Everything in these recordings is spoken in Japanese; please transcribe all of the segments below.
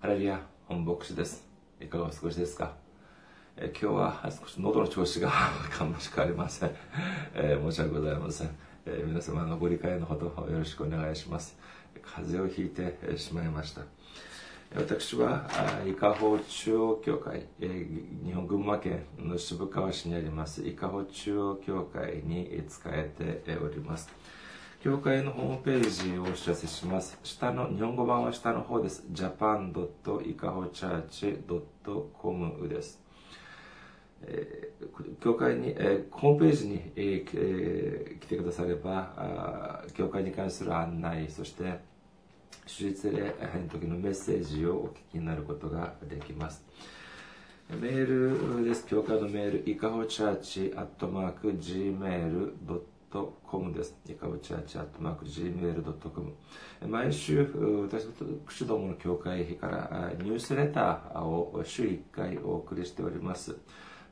ハレルヤ、本牧師です。いかがお過ごしですか？え今日は少し喉の調子が かしくありません、えー、申し訳ございません、えー、皆様のご理解のほどよろしくお願いします。風邪をひいてしまいました。私は伊香保中央教会、えー、日本群馬県の渋川市にあります伊香保中央教会に使えております。教会のホームページをお知らせします。下の、日本語版は下の方です。japan.ikahochurch.com です。えー、教会に、えー、ホームページに、えーえー、来てくだされば、教会に関する案内、そして、手術礼拝の時のメッセージをお聞きになることができます。メールです。教会のメール、いかほチャーチアットマーク gmail.com gmail.com です。いかうちあちアットマーク gmail.com。毎週、私口どもの教会費からニュースレターを週1回お送りしております。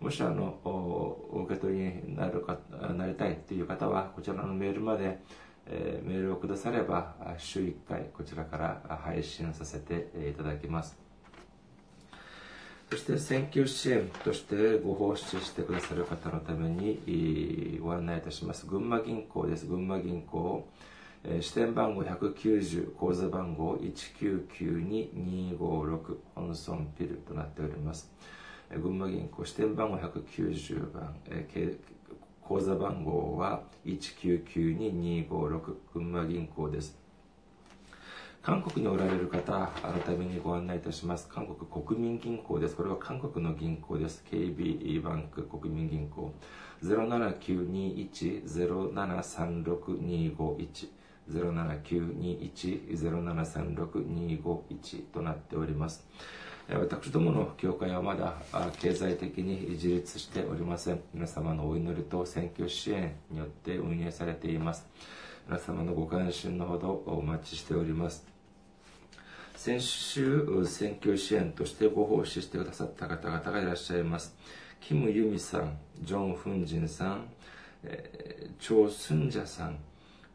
もしあの、お受け取りになるか、なりたいという方は、こちらのメールまで、えー、メールをくだされば、週1回こちらから配信させていただきます。そして選挙支援としてご奉仕してくださる方のためにご案内いたします。群馬銀行です。群馬銀行。支店番号190、口座番号1992256、本村ピルとなっております。群馬銀行支店番号190番、口座番号は1992256、群馬銀行です。韓国におられる方、改めにご案内いたします。韓国国民銀行です。これは韓国の銀行です。KB バンク国民銀行。07921-0736-251。07921-0736-251となっております。私どもの教会はまだ経済的に自立しておりません。皆様のお祈りと選挙支援によって運営されています。皆様のご関心のほどお待ちしております。先週、選挙支援としてご奉仕してくださった方々がいらっしゃいます。キム・ユミさん、ジョン・フンジンさん、えー、チョウ・スンジャさん、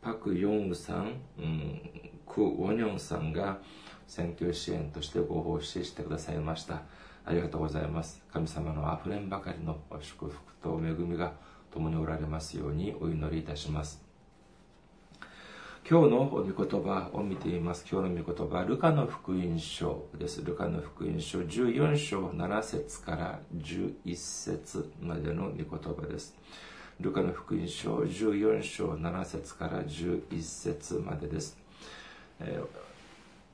パク・ヨンウさん、うん、ク・ウォニョンさんが選挙支援としてご奉仕してくださいました。ありがとうございます。神様のあふれんばかりの祝福と恵みが共におられますようにお祈りいたします。今日の御言葉を見ています。今日の御言葉、ルカの福音書です。ルカの福音書14章7節から11節までの御言葉です。ルカの福音書14章7節から11節までです。え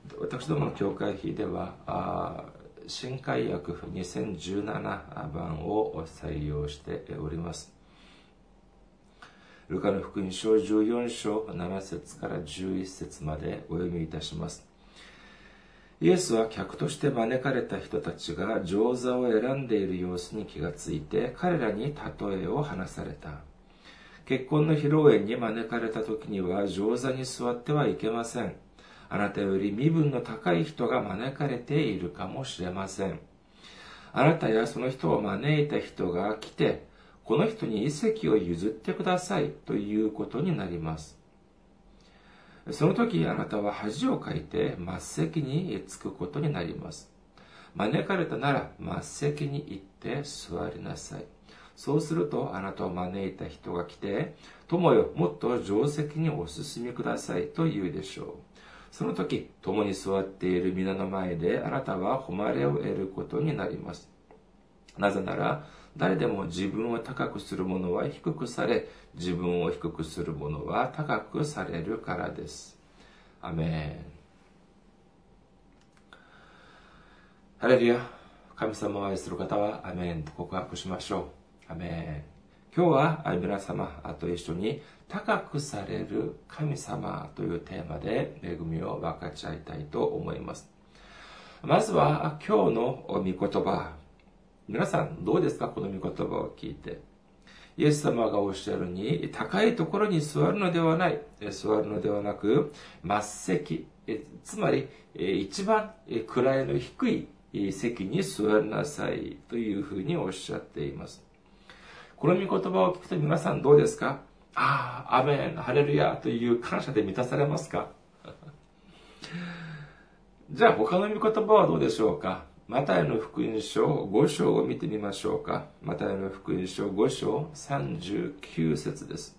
ー、私どもの教会費では、新海約2017番を採用しております。ルカの福音書14章7節から11節までお読みいたします。イエスは客として招かれた人たちが上座を選んでいる様子に気がついて彼らに例えを話された。結婚の披露宴に招かれた時には上座に座ってはいけません。あなたより身分の高い人が招かれているかもしれません。あなたやその人を招いた人が来てこの人に遺跡を譲ってくださいということになります。その時あなたは恥をかいて末席に着くことになります。招かれたなら末席に行って座りなさい。そうするとあなたを招いた人が来て、友よ、もっと定石にお進みくださいと言うでしょう。その時、共に座っている皆の前であなたは誉れを得ることになります。なぜなら、誰でも自分を高くする者は低くされ、自分を低くする者は高くされるからです。アメン。ハレルヤ。神様を愛する方はアメンと告白しましょう。アメン。今日は皆様と一緒に高くされる神様というテーマで恵みを分かち合いたいと思います。まずは今日の御言葉、皆さんどうですか？この御言葉を聞いて。イエス様がおっしゃるに、高いところに座るのではない。座るのではなく、末席。つまり、一番位の低い席に座りなさいというふうにおっしゃっています。この御言葉を聞くと皆さんどうですか？ああ、アメン、ハレルヤという感謝で満たされますか？じゃあ他の御言葉はどうでしょうか？マタイの福音書5章を見てみましょうか。マタイの福音書5章39節です。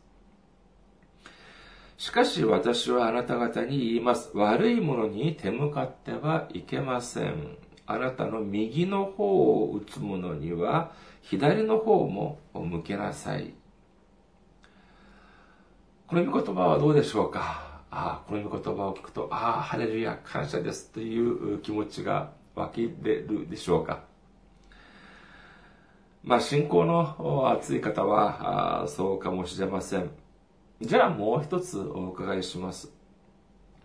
しかし私はあなた方に言います。悪いものに手向かってはいけません。あなたの右の方を打つ者には左の方も向けなさい。この御言葉はどうでしょうか？ああ、この御言葉を聞くと、ああ、ハレルヤ、感謝ですという気持ちが湧き出るでしょうか。まあ、信仰の熱い方は、そうかもしれません。じゃあもう一つお伺いします。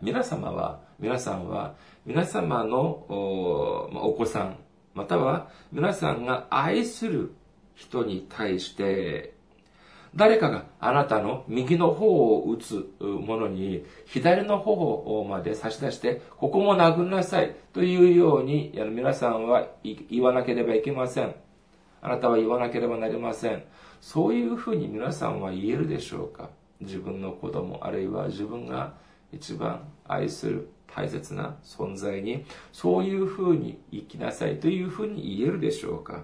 皆様は、皆さんは、皆様のお子さん、または皆さんが愛する人に対して、誰かがあなたの右の方を打つものに左の方まで差し出して、ここも殴りなさいというように皆さんは言わなければいけません。あなたは言わなければなりません。そういうふうに皆さんは言えるでしょうか？自分の子供、あるいは自分が一番愛する大切な存在に、そういうふうに生きなさいというふうに言えるでしょうか？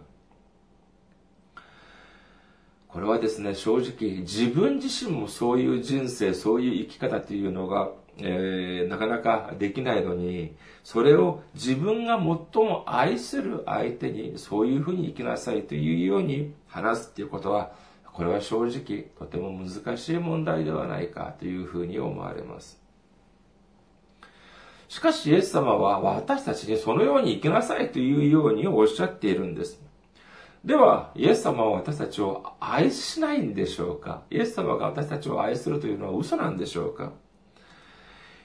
これはですね、正直、自分自身もそういう人生、そういう生き方っていうのが、えー、なかなかできないのに、それを自分が最も愛する相手にそういうふうに生きなさいというように話すっていうことは、これは正直とても難しい問題ではないかというふうに思われます。しかしイエス様は私たちにそのように生きなさいというようにおっしゃっているんです。では、イエス様は私たちを愛しないんでしょうか？イエス様が私たちを愛するというのは嘘なんでしょうか？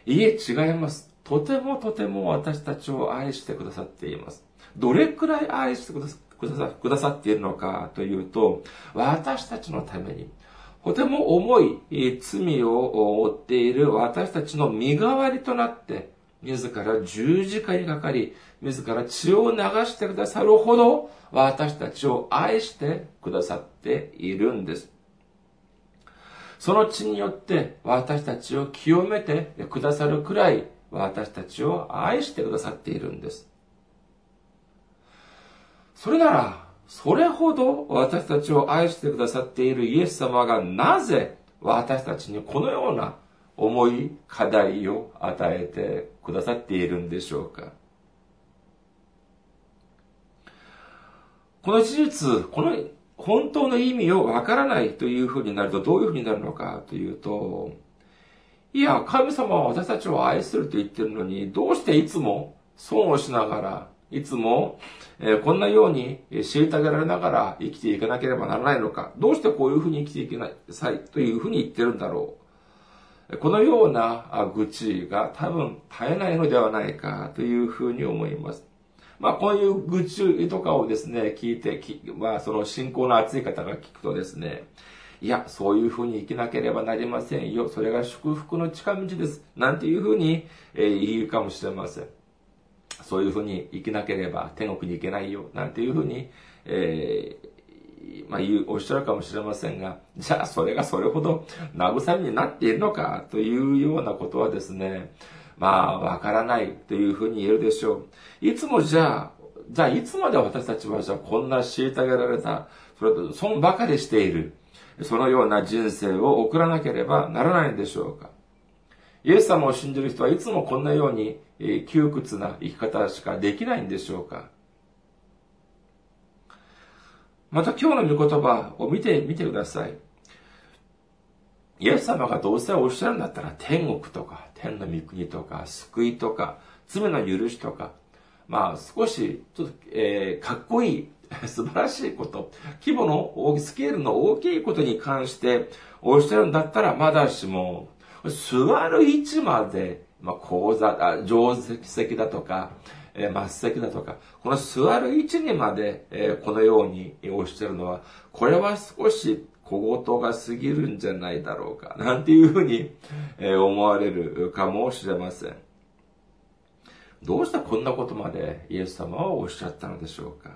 いえ、違います。とてもとても私たちを愛してくださっています。どれくらい愛してくださくださっているのかというと、私たちのために、とても重い罪を負っている私たちの身代わりとなって、自ら十字架にかかり、自ら血を流してくださるほど、私たちを愛してくださっているんです。その血によって私たちを清めてくださるくらい私たちを愛してくださっているんです。それなら、それほど私たちを愛してくださっているイエス様がなぜ私たちにこのような重い課題を与えてくださっているんでしょうかこの事実、この本当の意味をわからないというふうになるとどういうふうになるのかというと、いや、神様は私たちを愛すると言ってるのに、どうしていつも損をしながら、いつも、えー、こんなように虐げられながら生きていかなければならないのか、どうしてこういうふうに生きていけなさいというふうに言ってるんだろう。このような愚痴が多分絶えないのではないかというふうに思います。まあ、こういう愚痴とかをですね、聞いて、まあ、その信仰の熱い方が聞くとですね、いや、そういうふうに生きなければなりませんよ。それが祝福の近道です。なんていうふうに、え、言うかもしれません。そういうふうに生きなければ天国に行けないよ。なんていうふうに、えー、まあ、言う、おっしゃるかもしれませんが、じゃあそれがそれほど慰めになっているのかというようなことはですね、まあ、わからないというふうに言えるでしょう。いつもじゃあ、じゃあいつまで私たちはじゃあこんな虐げられた、それと損ばかりしている、そのような人生を送らなければならないんでしょうか。イエス様を信じる人はいつもこんなように窮屈な生き方しかできないんでしょうか。また今日の御言葉を見てみてください。イエス様がどうせおっしゃるんだったら天国とか天の御国とか救いとか罪の許しとかまあ少しちょっと、えー、かっこいい 素晴らしいこと、規模の大き、スケールの大きいことに関しておっしゃるんだったらまだしも、座る位置まで、まあ、講座、あ定石だとか、え、末席だとか、この座る位置にまで、えー、このようにおっしゃるのは、これは少し小言が過ぎるんじゃないだろうか、なんていうふうに思われるかもしれません。どうしてこんなことまでイエス様はおっしゃったのでしょうか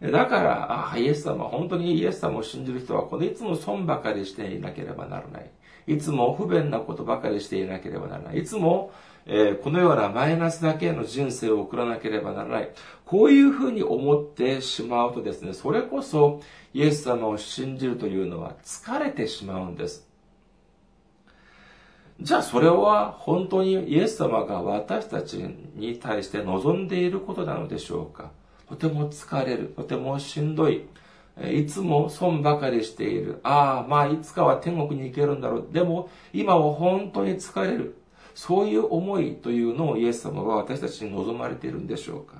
だから、ああイエス様、本当にイエス様を信じる人は、このいつも損ばかりしていなければならない。いつも不便なことばかりしていなければならない。いつも、えー、このようなマイナスだけの人生を送らなければならない。こういうふうに思ってしまうとですね、それこそイエス様を信じるというのは疲れてしまうんです。じゃあそれは本当にイエス様が私たちに対して望んでいることなのでしょうか？とても疲れる。とてもしんどい。いつも損ばかりしている。ああ、まあいつかは天国に行けるんだろう。でも今は本当に疲れる。そういう思いというのをイエス様は私たちに望まれているんでしょうか？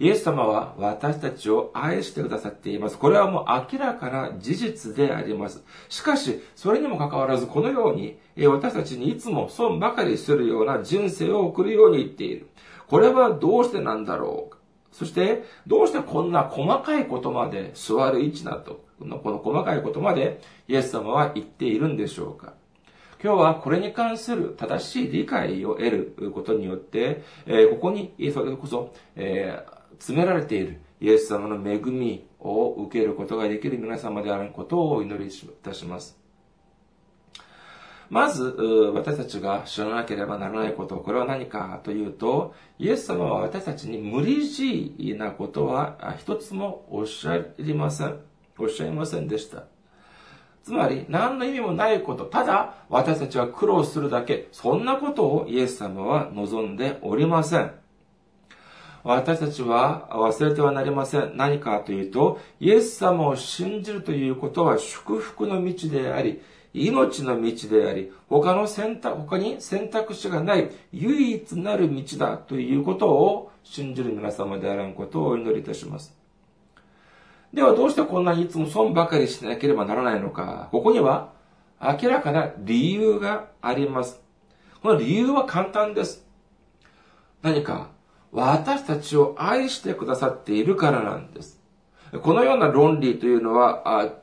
イエス様は私たちを愛してくださっています。これはもう明らかな事実であります。しかし、それにもかかわらず、このように私たちにいつも損ばかりするような人生を送るように言っている。これはどうしてなんだろうか？そして、どうしてこんな細かいことまで座る位置なと、この細かいことまでイエス様は言っているんでしょうか？今日はこれに関する正しい理解を得ることによって、えここに、それこそ、え詰められているイエス様の恵みを受けることができる皆様であることをお祈りいたします。まず、私たちが知らなければならないこと、これは何かというと、イエス様は私たちに無理強いなことは一つもおっしゃりません。おっしゃいませんでした。つまり、何の意味もないこと、ただ私たちは苦労するだけ、そんなことをイエス様は望んでおりません。私たちは忘れてはなりません。何かというと、イエス様を信じるということは祝福の道であり、命の道であり、他の選択、他に選択肢がない唯一なる道だということを信じる皆様であらんことをお祈りいたします。ではどうしてこんなにいつも損ばかりしなければならないのか。ここには明らかな理由があります。この理由は簡単です。何か私たちを愛してくださっているからなんです。このような論理というのは、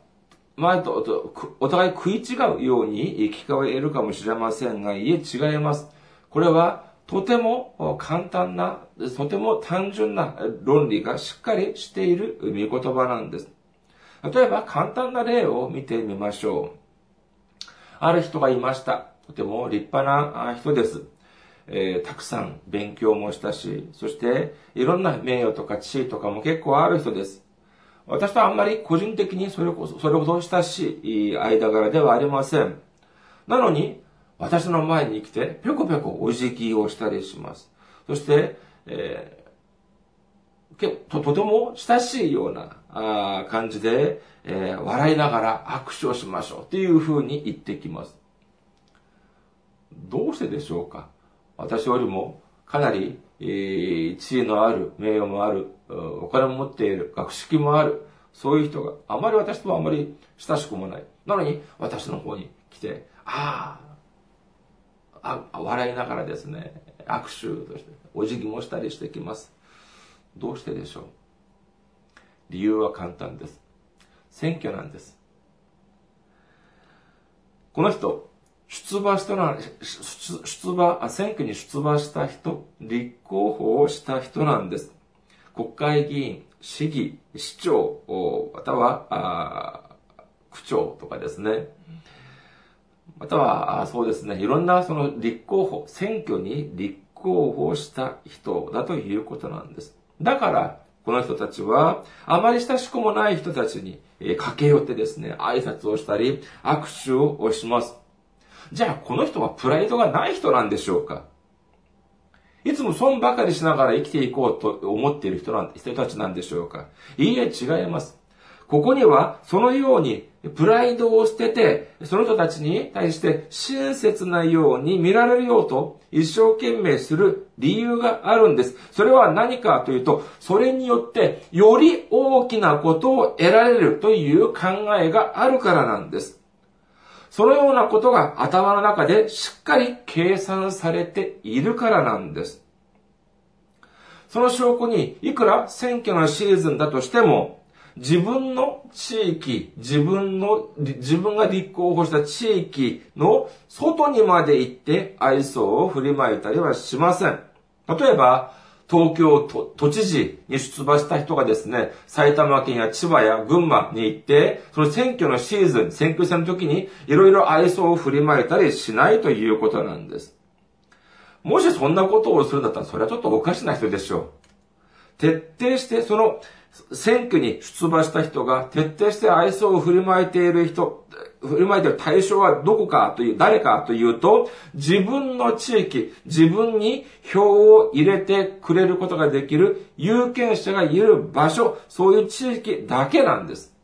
前とお互い食い違うように聞こえるかもしれませんが、いえ違います。これはとても簡単な、とても単純な論理がしっかりしている見言葉なんです。例えば簡単な例を見てみましょう。ある人がいました。とても立派な人です。えー、たくさん勉強もしたし、そしていろんな名誉とか地位とかも結構ある人です。私とあんまり個人的にそれこそ、それほど親しい間柄ではありません。なのに、私の前に来て、ぴょこぴょこお辞儀をしたりします。そして、えー、ととても親しいようなあ感じで、えー、笑いながら握手をしましょうっていうふうに言ってきます。どうしてでしょうか？私よりもかなり、えー、地位のある、名誉もある、お金も持っている、学識もある、そういう人があまり私とはあまり親しくもない。なのに私の方に来て、ああ、笑いながらですね、握手として、お辞儀もしたりしてきます。どうしてでしょう？理由は簡単です。選挙なんです。この人、出馬したのは、出馬、選挙に出馬した人、立候補をした人なんです。国会議員、市議、市長、または、区長とかですね。または、そうですね、いろんなその立候補、選挙に立候補した人だということなんです。だから、この人たちは、あまり親しくもない人たちに、駆け寄ってですね、挨拶をしたり、握手をします。じゃあこの人はプライドがない人なんでしょうか？いつも損ばかりしながら生きていこうと思っている人なん人たちなんでしょうか？いいえ、違います。ここには、そのように、プライドを捨てて、その人たちに対して親切なように見られるようと、一生懸命する理由があるんです。それは何かというと、それによって、より大きなことを得られるという考えがあるからなんです。そのようなことが頭の中でしっかり計算されているからなんです。その証拠に、いくら選挙のシーズンだとしても、自分の地域、自分の、自分が立候補した地域の外にまで行って愛想を振りまいたりはしません。例えば、東京都都知事に出馬した人がですね、埼玉県や千葉や群馬に行って、その選挙のシーズン、選挙戦の時にいろいろ愛想を振りまいたりしないということなんです。もしそんなことをするんだったら、それはちょっとおかしな人でしょう。徹底してその選挙に出馬した人が徹底して愛想を振りまいている人、振りまいている対象はどこかという、誰かというと、自分の地域、自分に票を入れてくれることができる有権者がいる場所、そういう地域だけなんです。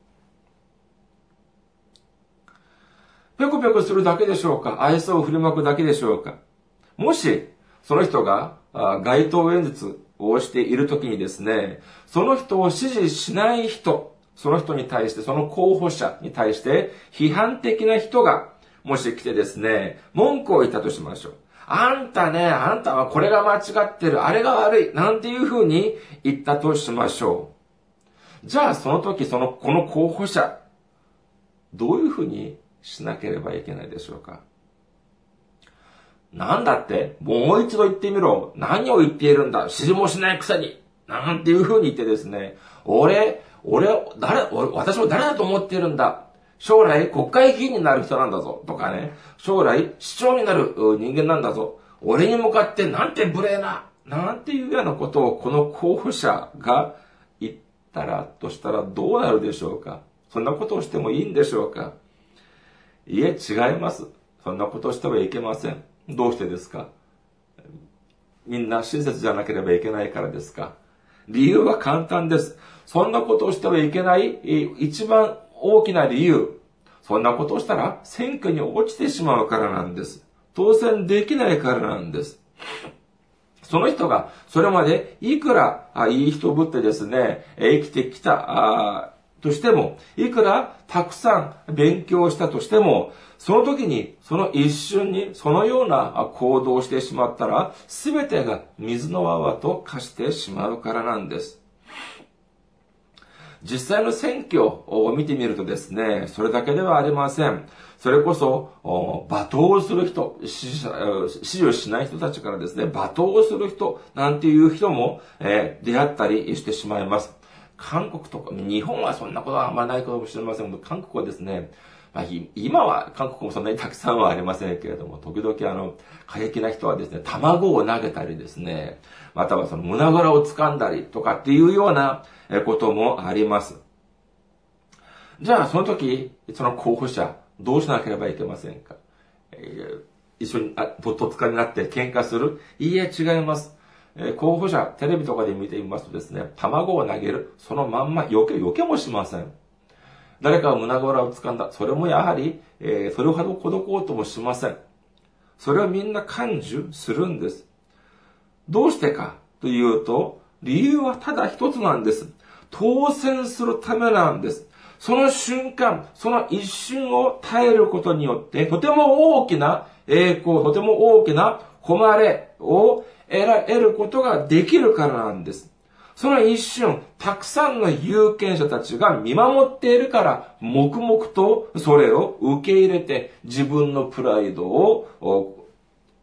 ぴょこぴょこするだけでしょうか？愛想を振りまくだけでしょうか？もし、その人が街頭演説をしているときにですね、その人を支持しない人、その人に対して、その候補者に対して批判的な人が、もし来てですね、文句を言ったとしましょう。あんたね、あんたはこれが間違ってる、あれが悪い、なんていうふうに言ったとしましょう。じゃあその時、その、この候補者、どういうふうにしなければいけないでしょうかなんだって？もう一度言ってみろ。何を言っているんだ？知りもしないくせに。なんていう風に言ってですね、俺、俺、誰、俺、私を誰だと思っているんだ？将来国会議員になる人なんだぞ。とかね、将来市長になる人間なんだぞ。俺に向かってなんて無礼な、なんていうようなことをこの候補者が言ったらとしたらどうなるでしょうか？そんなことをしてもいいんでしょうか？いえ、違います。そんなことをしてはいけません。どうしてですか？みんな親切じゃなければいけないからですか？理由は簡単です。そんなことをしてはいけない一番大きな理由。そんなことをしたら選挙に落ちてしまうからなんです。当選できないからなんです。その人がそれまでいくらいい人ぶってですね、生きてきたとしても、いくらたくさん勉強したとしても、その時に、その一瞬に、そのような行動をしてしまったら、すべてが水の泡と化してしまうからなんです。実際の選挙を見てみるとですね、それだけではありません。それこそ、罵倒する人、支持をしない人たちからですね、罵倒する人なんていう人も、えー、出会ったりしてしまいます。韓国とか、日本はそんなことはあんまないかもしれません。けど、韓国はですね、まあ、今は韓国もそんなにたくさんはありませんけれども、時々あの、過激な人はですね、卵を投げたりですね、またはその胸ぐらを掴んだりとかっていうようなこともあります。じゃあ、その時、その候補者、どうしなければいけませんか、えー、一緒に、あ、と、とつかになって喧嘩する？いいえ、違います。え候補者、テレビとかで見てみますとですね、卵を投げる、そのまんま、避け、避けもしません。誰かが胸ぐらを掴んだ。それもやはり、えー、それほどほどこうともしません。それはみんな感受するんです。どうしてかというと、理由はただ一つなんです。当選するためなんです。その瞬間、その一瞬を耐えることによって、とても大きな栄光、とても大きな誉れを得ることができるからなんです。その一瞬、たくさんの有権者たちが見守っているから、黙々とそれを受け入れて、自分のプライドを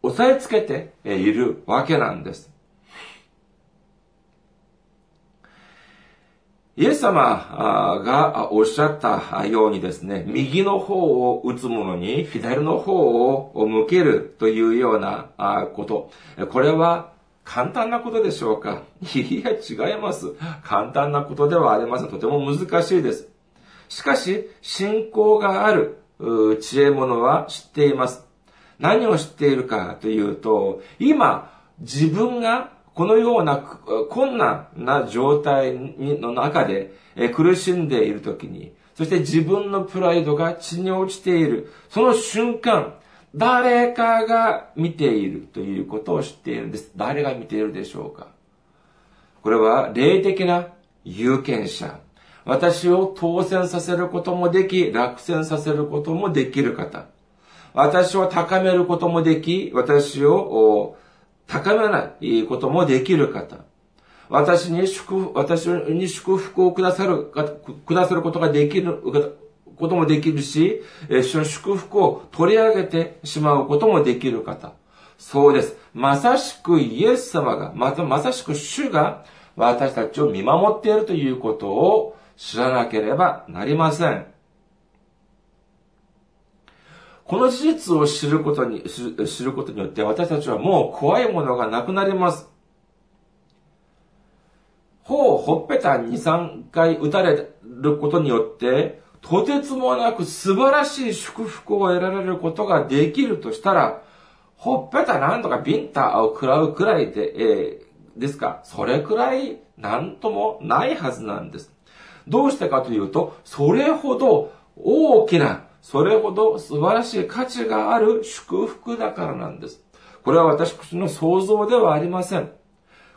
押さえつけているわけなんです。イエス様がおっしゃったようにですね、右の方を打つ者に左の方を向けるというようなこと。これは簡単なことでしょうか？いや、違います。簡単なことではありません。とても難しいです。しかし、信仰がある知恵者は知っています。何を知っているかというと、今、自分がこのような困難な状態の中で苦しんでいるときに、そして自分のプライドが地に落ちている、その瞬間、誰かが見ているということを知っているんです。誰が見ているでしょうか？これは霊的な有権者。私を当選させることもでき、落選させることもできる方。私を高めることもでき、私を高めないこともできる方。私に祝、私に祝福をくださる、くださることができる、こともできるし、その祝福を取り上げてしまうこともできる方。そうです。まさしくイエス様が、またまさしく主が私たちを見守っているということを知らなければなりません。この事実を知ることに、知ることによって私たちはもう怖いものがなくなります。頬をほっぺた2、3回打たれることによって、とてつもなく素晴らしい祝福を得られることができるとしたら、ほっぺたなんとかビンタを食らうくらいで、えー、ですか、それくらいなんともないはずなんです。どうしてかというと、それほど大きな、それほど素晴らしい価値がある祝福だからなんです。これは私の想像ではありません。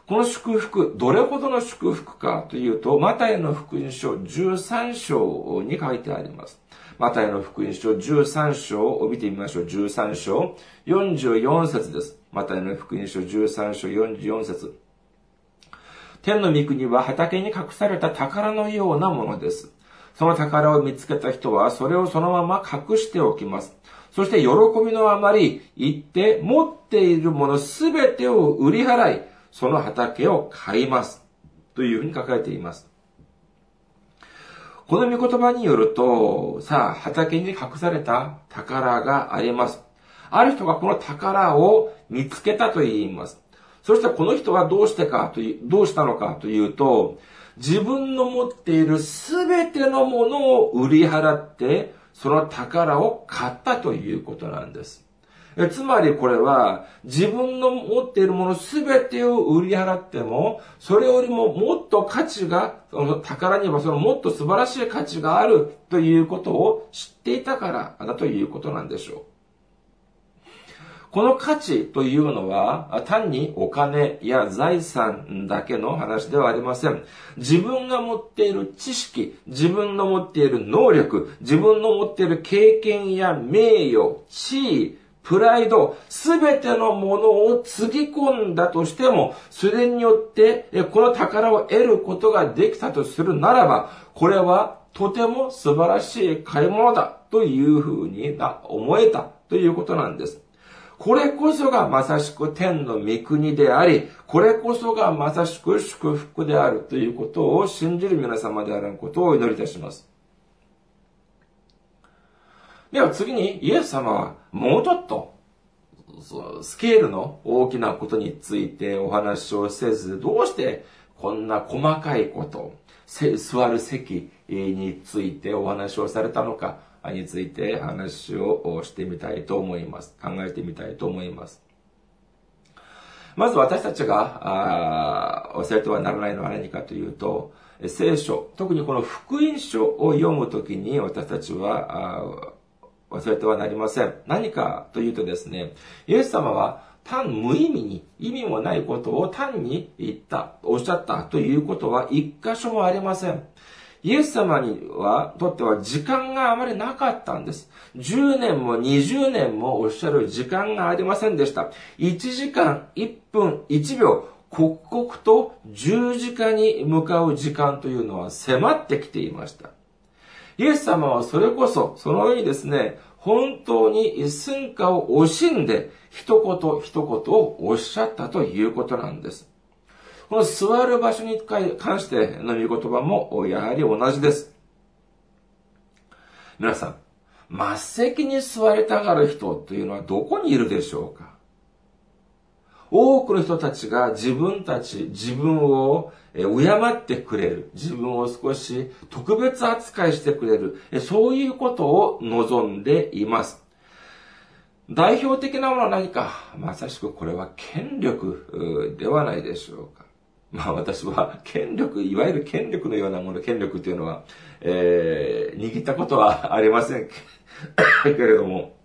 この祝福、どれほどの祝福かというと、マタイの福音書13章に書いてあります。マタイの福音書13章を見てみましょう。13章44節です。マタイの福音書13章44節天の御国は畑に隠された宝のようなものです。その宝を見つけた人は、それをそのまま隠しておきます。そして喜びのあまり、行って持っているものすべてを売り払い、その畑を買います。というふうに書かれています。この御言葉によると、さあ、畑に隠された宝があります。ある人がこの宝を見つけたと言います。そしてこの人はどうしてかという、どうしたのかというと、自分の持っているすべてのものを売り払って、その宝を買ったということなんです。つまりこれは自分の持っているものすべてを売り払っても、それよりももっと価値が、その宝にはそのもっと素晴らしい価値があるということを知っていたからだということなんでしょう。この価値というのは単にお金や財産だけの話ではありません。自分が持っている知識、自分の持っている能力、自分の持っている経験や名誉、地位、プライド、すべてのものをつぎ込んだとしても、それによってこの宝を得ることができたとするならば、これはとても素晴らしい買い物だというふうに思えたということなんです。これこそがまさしく天の御国であり、これこそがまさしく祝福であるということを信じる皆様であることをお祈りいたします。では次にイエス様はもうちょっとスケールの大きなことについてお話をせず、どうしてこんな細かいこと、座る席についてお話をされたのか、について話をしてみたいと思います。考えてみたいと思います。まず私たちがあ忘れてはならないのは何かというと、聖書、特にこの福音書を読むときに私たちは忘れてはなりません。何かというとですね、イエス様は単無意味に、意味もないことを単に言った、おっしゃったということは一箇所もありません。イエス様には、とっては時間があまりなかったんです。10年も20年もおっしゃる時間がありませんでした。1時間1分1秒、刻々と十字架に向かう時間というのは迫ってきていました。イエス様はそれこそ、そのようにですね、本当に寸暇を惜しんで、一言一言をおっしゃったということなんです。この座る場所に関しての御言葉もやはり同じです。皆さん、末席に座りたがる人というのはどこにいるでしょうか？多くの人たちが自分たち、自分を敬ってくれる。自分を少し特別扱いしてくれる。そういうことを望んでいます。代表的なものは何か？まさしくこれは権力ではないでしょうか。まあ私は権力、いわゆる権力のようなもの、権力というのは、えー、握ったことはありません けれども、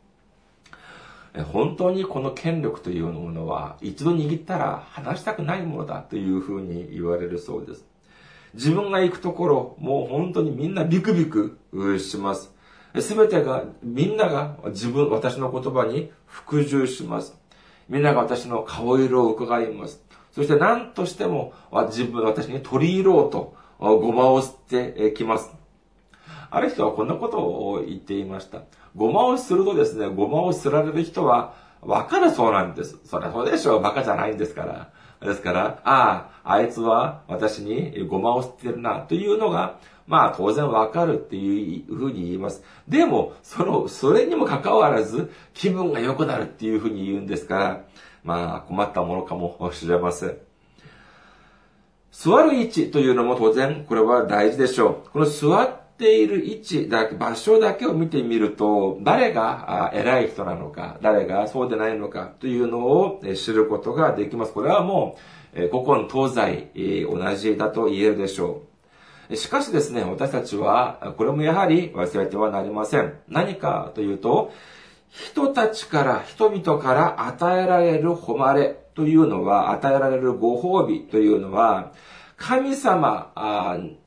本当にこの権力というものは一度握ったら離したくないものだというふうに言われるそうです。自分が行くところ、もう本当にみんなビクビクします。すべてが、みんなが自分、私の言葉に服従します。みんなが私の顔色を伺います。そして何としても自分、私に取り入ろうと、ごまを吸ってきます。ある人はこんなことを言っていました。ごまをするとですね、ごまをすられる人は、わかるそうなんです。そりゃそうでしょう。馬鹿じゃないんですから。ですから、ああ、あいつは私にごまを吸ってるな、というのが、まあ当然わかるっていうふうに言います。でも、その、それにもかかわらず、気分が良くなるっていうふうに言うんですから、まあ困ったものかもしれません。座る位置というのも当然これは大事でしょう。この座っている位置だけ、場所だけを見てみると、誰が偉い人なのか、誰がそうでないのかというのを知ることができます。これはもう、古今東西同じだと言えるでしょう。しかしですね、私たちは、これもやはり忘れてはなりません。何かというと、人たちから、人々から与えられる誉れというのは、与えられるご褒美というのは、神様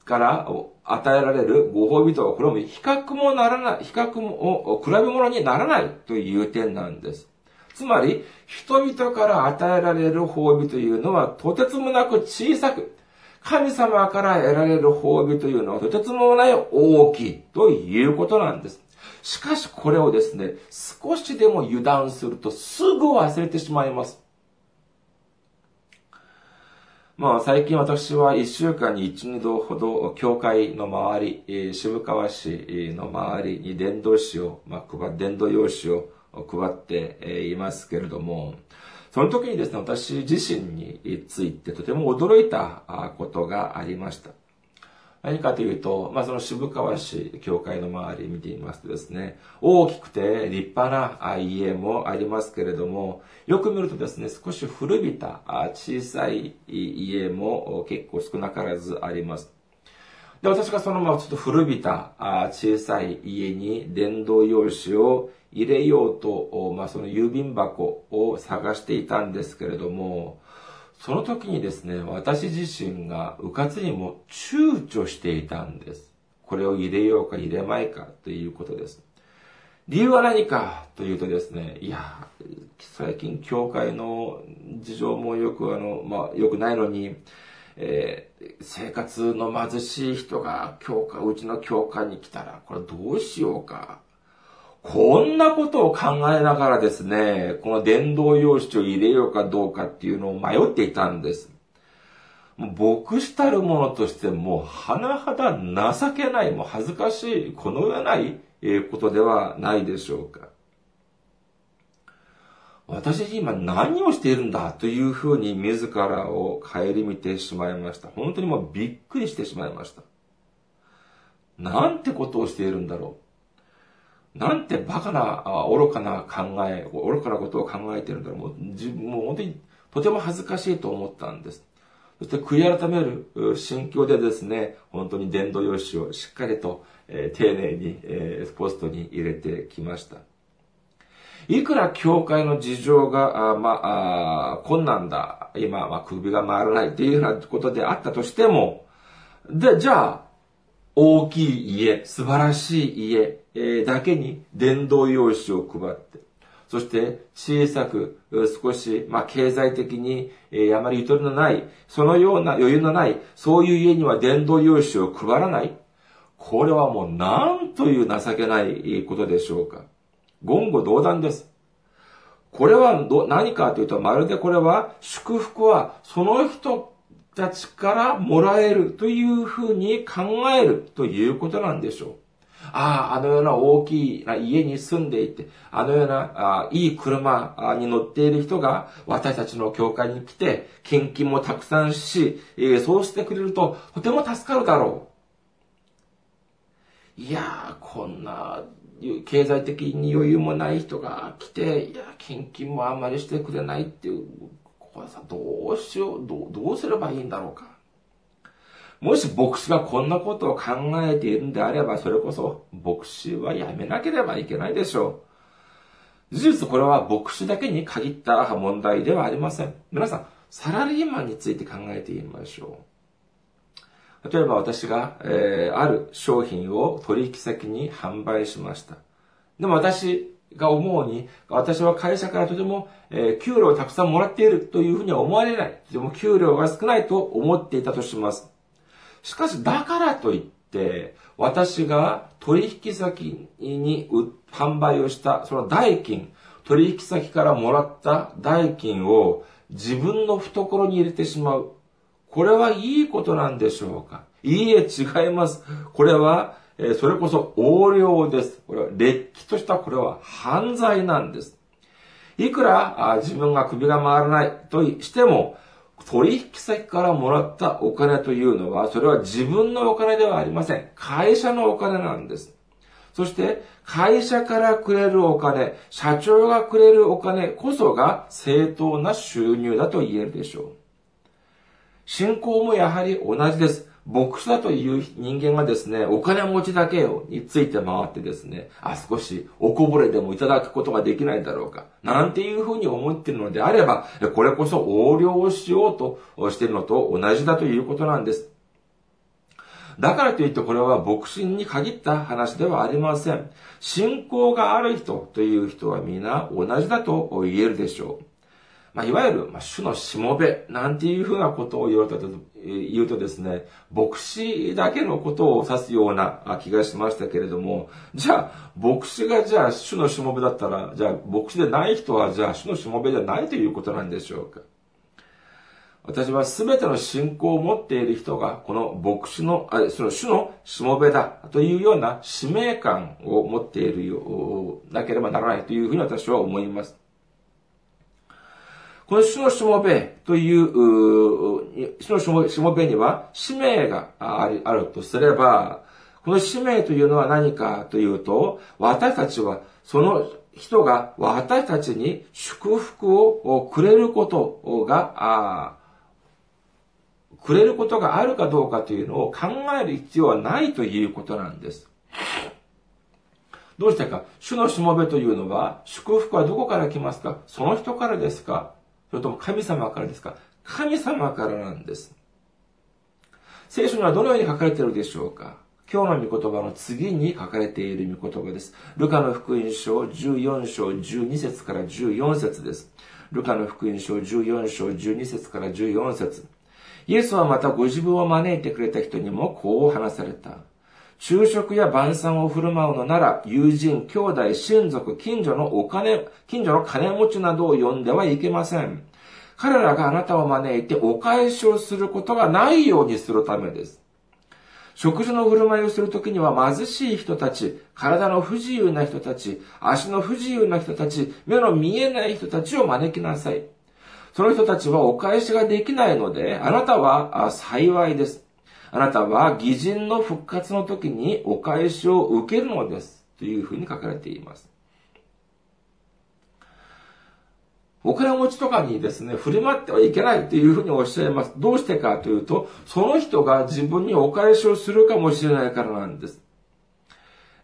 から与えられるご褒美とは、これも比較もならない、比較も、比べ物にならないという点なんです。つまり、人々から与えられる褒美というのは、とてつもなく小さく、神様から得られる褒美というのは、とてつもない大きいということなんです。しかしこれをですね、少しでも油断するとすぐ忘れてしまいます。まあ最近私は一週間に一、二度ほど教会の周り、渋川市の周りに伝道紙を、まあ、配伝道用紙を配っていますけれども、その時にですね、私自身についてとても驚いたことがありました。何かというと、まあ、その渋川市教会の周り見てみますとですね、大きくて立派な家もありますけれども、よく見るとですね、少し古びた小さい家も結構少なからずあります。で、私がそのままちょっと古びた小さい家に電動用紙を入れようと、まあ、その郵便箱を探していたんですけれども、その時にですね、私自身が迂闊にも躊躇していたんです。これを入れようか入れまいかということです。理由は何かというとですね、いや、最近教会の事情もよくあの、まあ、よくないのに、えー、生活の貧しい人が教会、うちの教会に来たら、これどうしようか。こんなことを考えながらですね、この電動用紙を入れようかどうかっていうのを迷っていたんです。牧師たるものとしてもう甚だ情けない、もう恥ずかしい、この上ないことではないでしょうか。私今何をしているんだというふうに自らを顧みてしまいました。本当にもうびっくりしてしまいました。なんてことをしているんだろう。なんてバカな、愚かな考え、愚かなことを考えてるんだろう。もう自分もう本当にとても恥ずかしいと思ったんです。そして悔い改める心境でですね、本当に伝道用紙をしっかりと、えー、丁寧に、えー、ポストに入れてきました。いくら教会の事情が、あまあ、困難だ、今、まあ、首が回らないというようなことであったとしても、で、じゃあ、大きい家、素晴らしい家、えだけに伝道用紙を配って、そして小さく、少し、まあ、経済的に、えあまりゆとりのない、そのような余裕のない、そういう家には伝道用紙を配らない。これはもう何という情けないことでしょうか。言語道断です。これはど何かというと、まるでこれは祝福はその人たちからもらえるというふうに考えるということなんでしょう。ああ、あのような大きい家に住んでいて、あのようなあいい車に乗っている人が私たちの教会に来て、献金もたくさんし、えー、そうしてくれるととても助かるだろう。いやー、こんな経済的に余裕もない人が来て、いや、献金もあんまりしてくれないっていう、これさ、どうしよう、どう、どうすればいいんだろうか。もし牧師がこんなことを考えているんであれば、それこそ牧師はやめなければいけないでしょう。事実これは牧師だけに限った問題ではありません。皆さん、サラリーマンについて考えてみましょう。例えば私が、えー、ある商品を取引先に販売しました。でも私が思うに、私は会社からとても、えー、給料をたくさんもらっているというふうには思われない。とても給料が少ないと思っていたとします。しかし、だからといって、私が取引先に販売をしたその代金、取引先からもらった代金を自分の懐に入れてしまう。これはいいことなんでしょうか？いいえ、違います。これは、えそれこそ横領です。これは、劣気としたこれは犯罪なんです。いくらあ自分が首が回らないとしても、取引先からもらったお金というのは、それは自分のお金ではありません。会社のお金なんです。そして、会社からくれるお金、社長がくれるお金こそが正当な収入だと言えるでしょう。信仰もやはり同じです。牧師だという人間がですね、お金持ちだけについて回ってですね、あ、少しおこぼれでもいただくことができないだろうか、なんていうふうに思っているのであれば、これこそ横領をしようとしているのと同じだということなんです。だからといってこれは牧師に限った話ではありません。信仰がある人という人は皆同じだと言えるでしょう。まあ、いわゆる、まあ、主のしもべなんていうふうなことを言われたと、言うとですね、牧師だけのことを指すような気がしましたけれども、じゃあ、牧師がじゃあ主のしもべだったら、じゃあ牧師でない人はじゃあ主のしもべじゃないということなんでしょうか。私は全ての信仰を持っている人が、この牧師の、あその主のしもべだというような使命感を持っているようなければならないというふうに私は思います。この主のしもべという、主のしもべには使命があるとすれば、この使命というのは何かというと、私たちはその人が私たちに祝福をくれることが、くれることがあるかどうかというのを考える必要はないということなんです。どうしてか。主のしもべというのは、祝福はどこから来ますか。その人からですか。れとも神様からですか？神様からなんです。聖書にはどのように書かれているでしょうか？今日の御言葉の次に書かれている御言葉です。ルカの福音書14章12節から14節です。ルカの福音書14章12節から14節イエスはまたご自分を招いてくれた人にもこう話された。昼食や晩餐を振る舞うのなら、友人、兄弟、親族、近所のお金、近所の金持ちなどを呼んではいけません。彼らがあなたを招いてお返しをすることがないようにするためです。食事の振る舞いをするときには貧しい人たち、体の不自由な人たち、足の不自由な人たち、目の見えない人たちを招きなさい。その人たちはお返しができないので、あなたは幸いです。あなたは偽人の復活の時にお返しを受けるのです。というふうに書かれています。お金持ちとかにですね、振り回ってはいけないというふうにおっしゃいます。どうしてかというと、その人が自分にお返しをするかもしれないからなんです。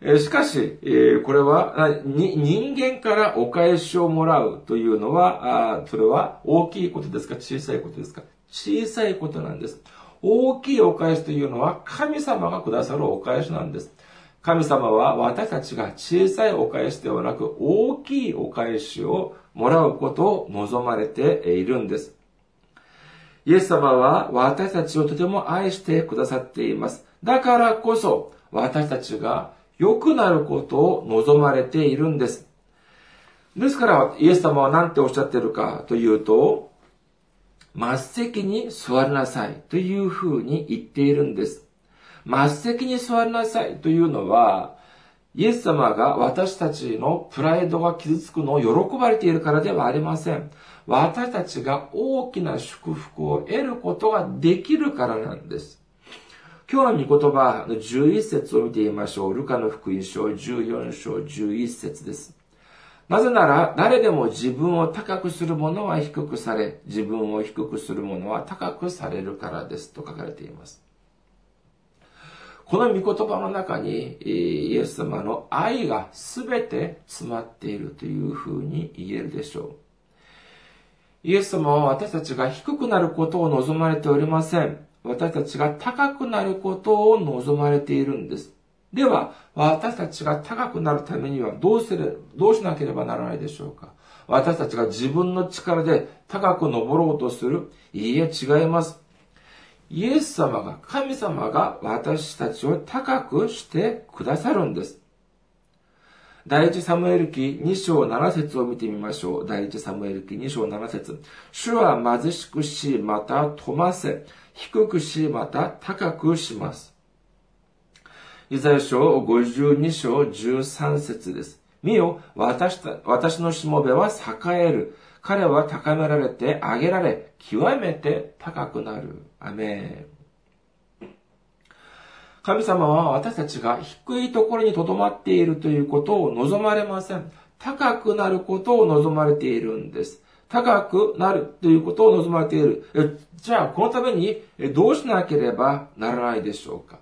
えしかし、えこれは人間からお返しをもらうというのは、それは大きいことですか小さいことですか小さいことなんです。大きいお返しというのは神様がくださるお返しなんです。神様は私たちが小さいお返しではなく大きいお返しをもらうことを望まれているんです。イエス様は私たちをとても愛してくださっています。だからこそ私たちが良くなることを望まれているんです。ですから、イエス様は何ておっしゃってるかというと、末席に座りなさいというふうに言っているんです。末席に座りなさいというのは、イエス様が私たちのプライドが傷つくのを喜ばれているからではありません。私たちが大きな祝福を得ることができるからなんです。今日の御言葉の11節を見てみましょう。ルカの福音書14章11節です。なぜなら、誰でも自分を高くする者は低くされ、自分を低くする者は高くされるからです。と書かれています。この御言葉の中に、イエス様の愛が全て詰まっているというふうに言えるでしょう。イエス様は私たちが低くなることを望まれておりません。私たちが高くなることを望まれているんです。では、私たちが高くなるためにはどうする、どうしなければならないでしょうか？私たちが自分の力で高く登ろうとするいいえ、違います。イエス様が、神様が私たちを高くしてくださるんです。第一サムエル記2章7節を見てみましょう。第一サムエル記2章7節主は貧しくし、また富ませ、低くし、また高くします。イザヤ書52章13節です。見よ、私た、私のしもべは栄える。彼は高められて、上げられ、極めて高くなる。アメン。神様は私たちが低いところに留まっているということを望まれません。高くなることを望まれているんです。高くなるということを望まれている。じゃあ、このためにどうしなければならないでしょうか？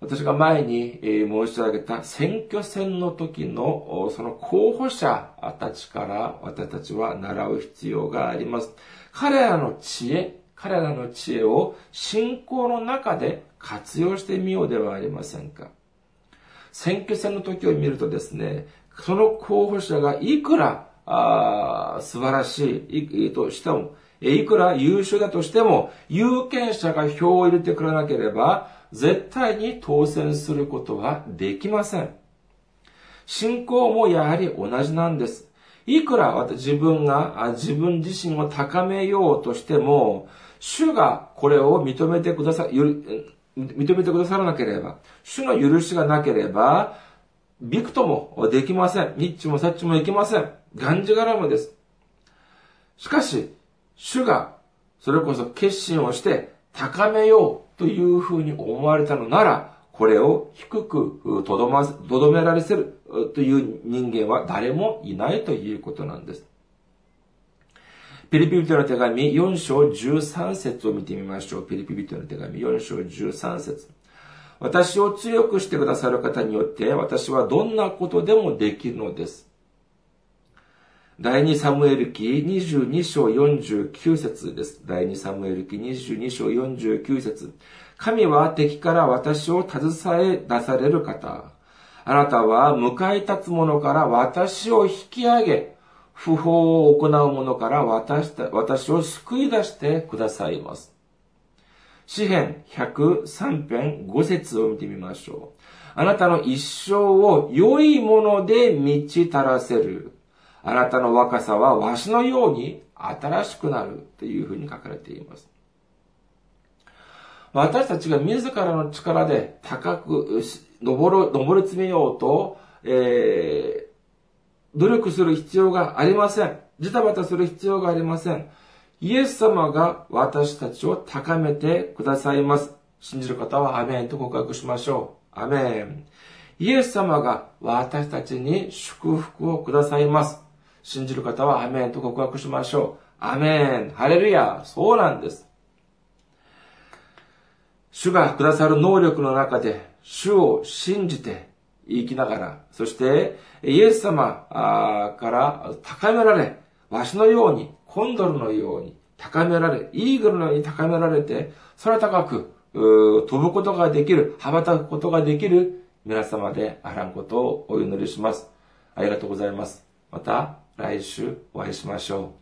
私が前に申し上げた選挙戦の時のその候補者たちから私たちは習う必要があります。彼らの知恵、彼らの知恵を信仰の中で活用してみようではありませんか。選挙戦の時を見るとですね、その候補者がいくらあ素晴らしいとしても、いくら優秀だとしても、有権者が票を入れてくれなければ、絶対に当選することはできません。信仰もやはり同じなんです。いくら自分が自分自身を高めようとしても、主がこれを認めてくださ、認めてくださらなければ、主の許しがなければ、びくともできません。ニッチもサッチもいけません。がんじがらむです。しかし、主がそれこそ決心をして高めようというふうに思われたのなら、これを低くとどま、とどめられせるという人間は誰もいないということなんです。ピリピリ人の手紙4章13節を見てみましょう。ピリピリ人の手紙4章13節私を強くしてくださる方によって私はどんなことでもできるのです。第2サムエル記22章49節です。第2サムエル記22章49節神は敵から私を携え出される方。あなたは迎え立つ者から私を引き上げ、不法を行う者から私私を救い出してくださいます。詩編103編5節を見てみましょう。あなたの一生を良いもので満ち足らせる。あなたの若さはわしのように新しくなるというふうに書かれています。私たちが自らの力で高く登る、登り詰めようと、えー、努力する必要がありません。ジタバタする必要がありません。イエス様が私たちを高めてくださいます。信じる方はアメンと告白しましょう。アメン。イエス様が私たちに祝福をくださいます。信じる方はアメンと告白しましょう。アメン。ハレルヤ。そうなんです。主がくださる能力の中で、主を信じて生きながら、そしてイエス様から高められ、わしのように、コンドルのように高められ、イーグルのように高められて、空高く飛ぶことができる、羽ばたくことができる皆様であらんことをお祈りします。ありがとうございます。また来週お会いしましょう。